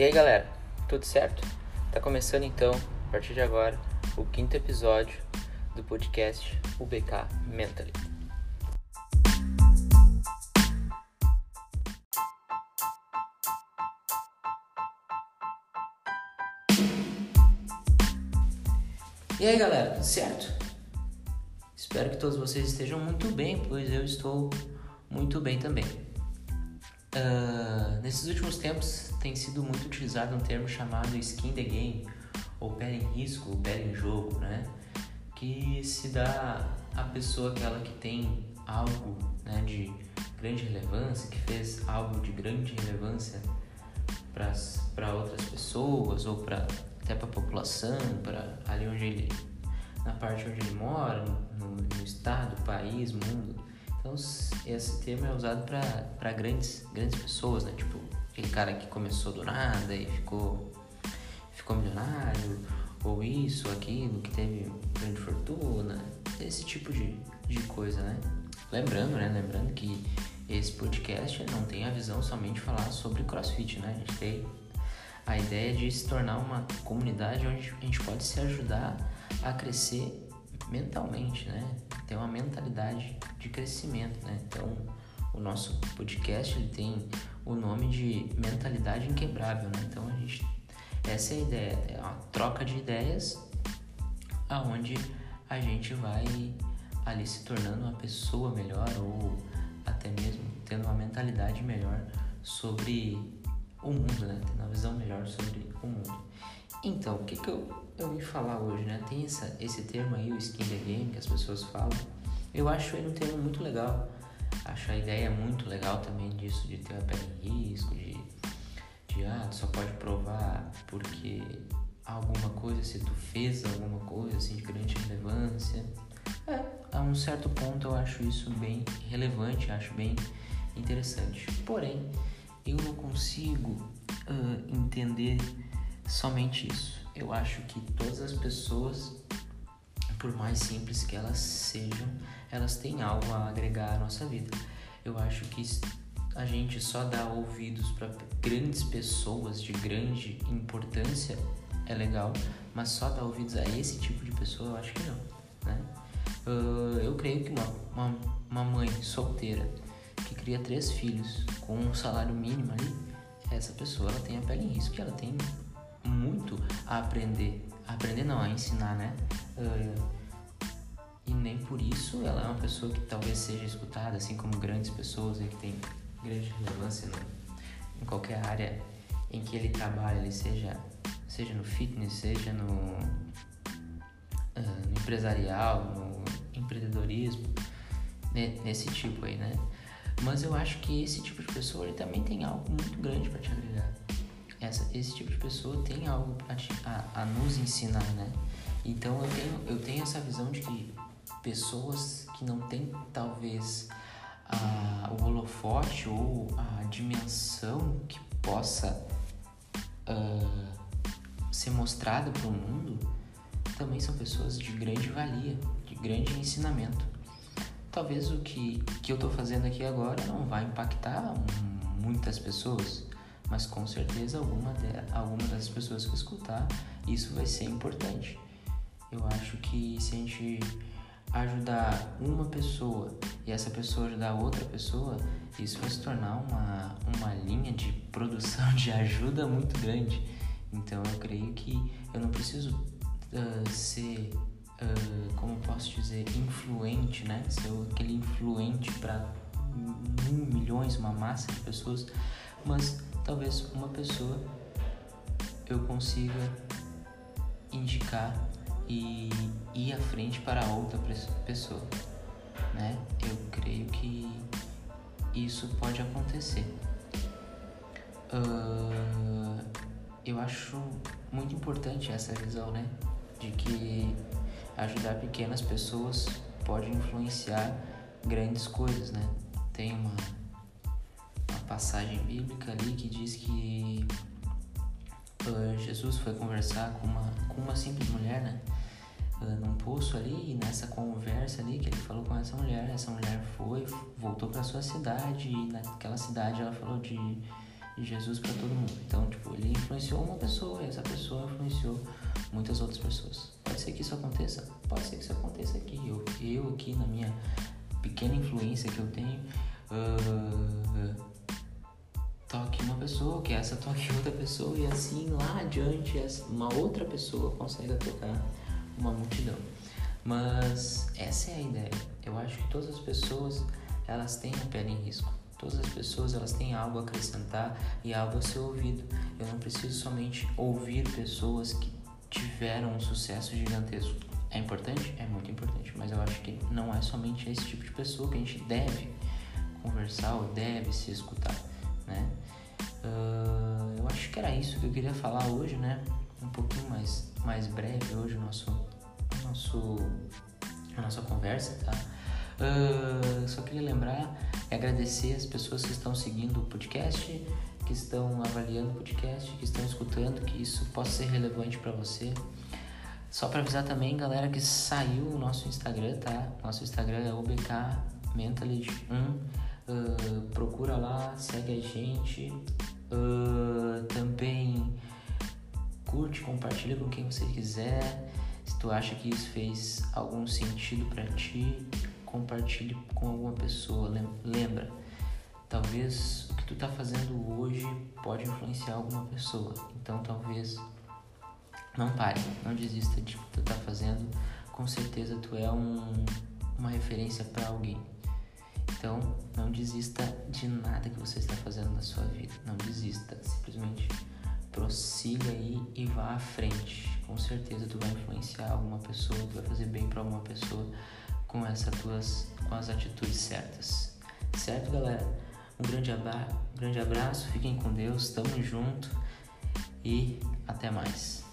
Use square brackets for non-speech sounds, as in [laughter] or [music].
E aí galera, tudo certo? Tá começando então, a partir de agora, o quinto episódio do podcast UBK Mentally. E aí galera, tudo certo? Espero que todos vocês estejam muito bem, pois eu estou muito bem também. Uh, nesses últimos tempos tem sido muito utilizado um termo chamado skin the game, ou pele em risco, ou pele em jogo, né? Que se dá à pessoa aquela que tem algo né, de grande relevância, que fez algo de grande relevância para outras pessoas ou para até para a população, para ali onde ele, na parte onde ele mora, no, no estado, país, mundo. Então esse termo é usado para grandes, grandes pessoas, né? Tipo aquele cara que começou do nada e ficou, ficou milionário, ou isso, aquilo, que teve grande fortuna, esse tipo de, de coisa, né? Lembrando, né? Lembrando que esse podcast não tem a visão somente de falar sobre crossfit, né? A gente tem a ideia de se tornar uma comunidade onde a gente pode se ajudar a crescer mentalmente, né? Ter uma mentalidade de crescimento, né? Então, o nosso podcast ele tem o nome de mentalidade inquebrável, né? Então, a gente essa é a ideia, é uma troca de ideias aonde a gente vai ali se tornando uma pessoa melhor ou até mesmo tendo uma mentalidade melhor sobre o mundo, né? Tendo uma visão melhor sobre o mundo. Então, o que, que eu, eu vim falar hoje, né? Tem essa, esse termo aí, o skin the game, que as pessoas falam. Eu acho ele um termo muito legal. Acho a ideia muito legal também disso, de ter a pele em risco, de, de ah, tu só pode provar porque alguma coisa, se tu fez alguma coisa assim de grande relevância. É, a um certo ponto eu acho isso bem relevante, acho bem interessante. Porém, eu não consigo uh, entender somente isso. Eu acho que todas as pessoas, por mais simples que elas sejam, elas têm algo a agregar à nossa vida. Eu acho que a gente só dá ouvidos para grandes pessoas de grande importância é legal, mas só dar ouvidos a esse tipo de pessoa eu acho que não. Né? Eu creio que uma, uma, uma mãe solteira que cria três filhos com um salário mínimo ali, essa pessoa ela tem a pele em risco e ela tem muito a aprender. A aprender não, a ensinar, né? Uh, e nem por isso ela é uma pessoa que talvez seja escutada, assim como grandes pessoas que tem grande relevância no, em qualquer área em que ele trabalha, ele seja, seja no fitness, seja no, uh, no empresarial, no empreendedorismo, nesse tipo aí, né? Mas eu acho que esse tipo de pessoa ele também tem algo muito grande para te agregar. Essa, esse tipo de pessoa tem algo para a, a nos ensinar, né? Então eu tenho, eu tenho essa visão de que pessoas que não têm talvez a, o holofote ou a dimensão que possa uh, ser mostrada para o mundo também são pessoas de grande valia, de grande ensinamento talvez o que, que eu estou fazendo aqui agora não vai impactar muitas pessoas, mas com certeza alguma, de, alguma das pessoas que escutar isso vai ser importante. Eu acho que se a gente ajudar uma pessoa e essa pessoa ajudar outra pessoa, isso vai se tornar uma, uma linha de [laughs] produção de ajuda muito grande. Então eu creio que eu não preciso uh, ser uh, como posso dizer, influente, né? Ser aquele influente para milhões, uma massa de pessoas, mas talvez uma pessoa eu consiga indicar e ir à frente para outra pessoa, né? Eu creio que isso pode acontecer. Uh, eu acho muito importante essa visão, né? De que ajudar pequenas pessoas pode influenciar grandes coisas, né? Tem uma, passagem bíblica ali que diz que uh, Jesus foi conversar com uma, com uma simples mulher, né? Uh, num poço ali, e nessa conversa ali que ele falou com essa mulher, essa mulher foi, voltou para sua cidade, e naquela cidade ela falou de de Jesus para todo mundo. Então, tipo, ele influenciou uma pessoa e essa pessoa influenciou muitas outras pessoas. Pode ser que isso aconteça, pode ser que isso aconteça aqui. Eu, eu aqui na minha pequena influência que eu tenho, uh, toque uma pessoa, que essa toque outra pessoa e assim lá adiante uma outra pessoa consegue tocar uma multidão. Mas essa é a ideia. Eu acho que todas as pessoas elas têm a pele em risco. Todas as pessoas elas têm algo a acrescentar e algo a ser ouvido. Eu não preciso somente ouvir pessoas que tiveram um sucesso gigantesco. É importante? É muito importante, mas eu acho que não é somente esse tipo de pessoa que a gente deve conversar ou deve se escutar, né? Uh, eu acho que era isso que eu queria falar hoje, né? Um pouquinho mais, mais breve hoje o nosso, nosso, a nossa conversa, tá? Uh, só queria lembrar e agradecer as pessoas que estão seguindo o podcast, que estão avaliando o podcast, que estão escutando, que isso possa ser relevante para você. Só para avisar também, galera, que saiu o nosso Instagram, tá? Nosso Instagram é obk mentality 1. Uh, procura lá, segue a gente. Uh, também curte, compartilha com quem você quiser. Se tu acha que isso fez algum sentido para ti, compartilhe com alguma pessoa. Lembra, talvez o que tu tá fazendo hoje pode influenciar alguma pessoa. Então talvez não pare, não desista de o que tu tá fazendo. Com certeza tu é um, uma referência para alguém. Então não desista de nada que você está fazendo na sua vida. Não desista, simplesmente prossiga aí e vá à frente. Com certeza tu vai influenciar alguma pessoa, tu vai fazer bem para alguma pessoa com essas tuas com as atitudes certas. Certo, galera? Um grande, um grande abraço, fiquem com Deus, tamo junto e até mais.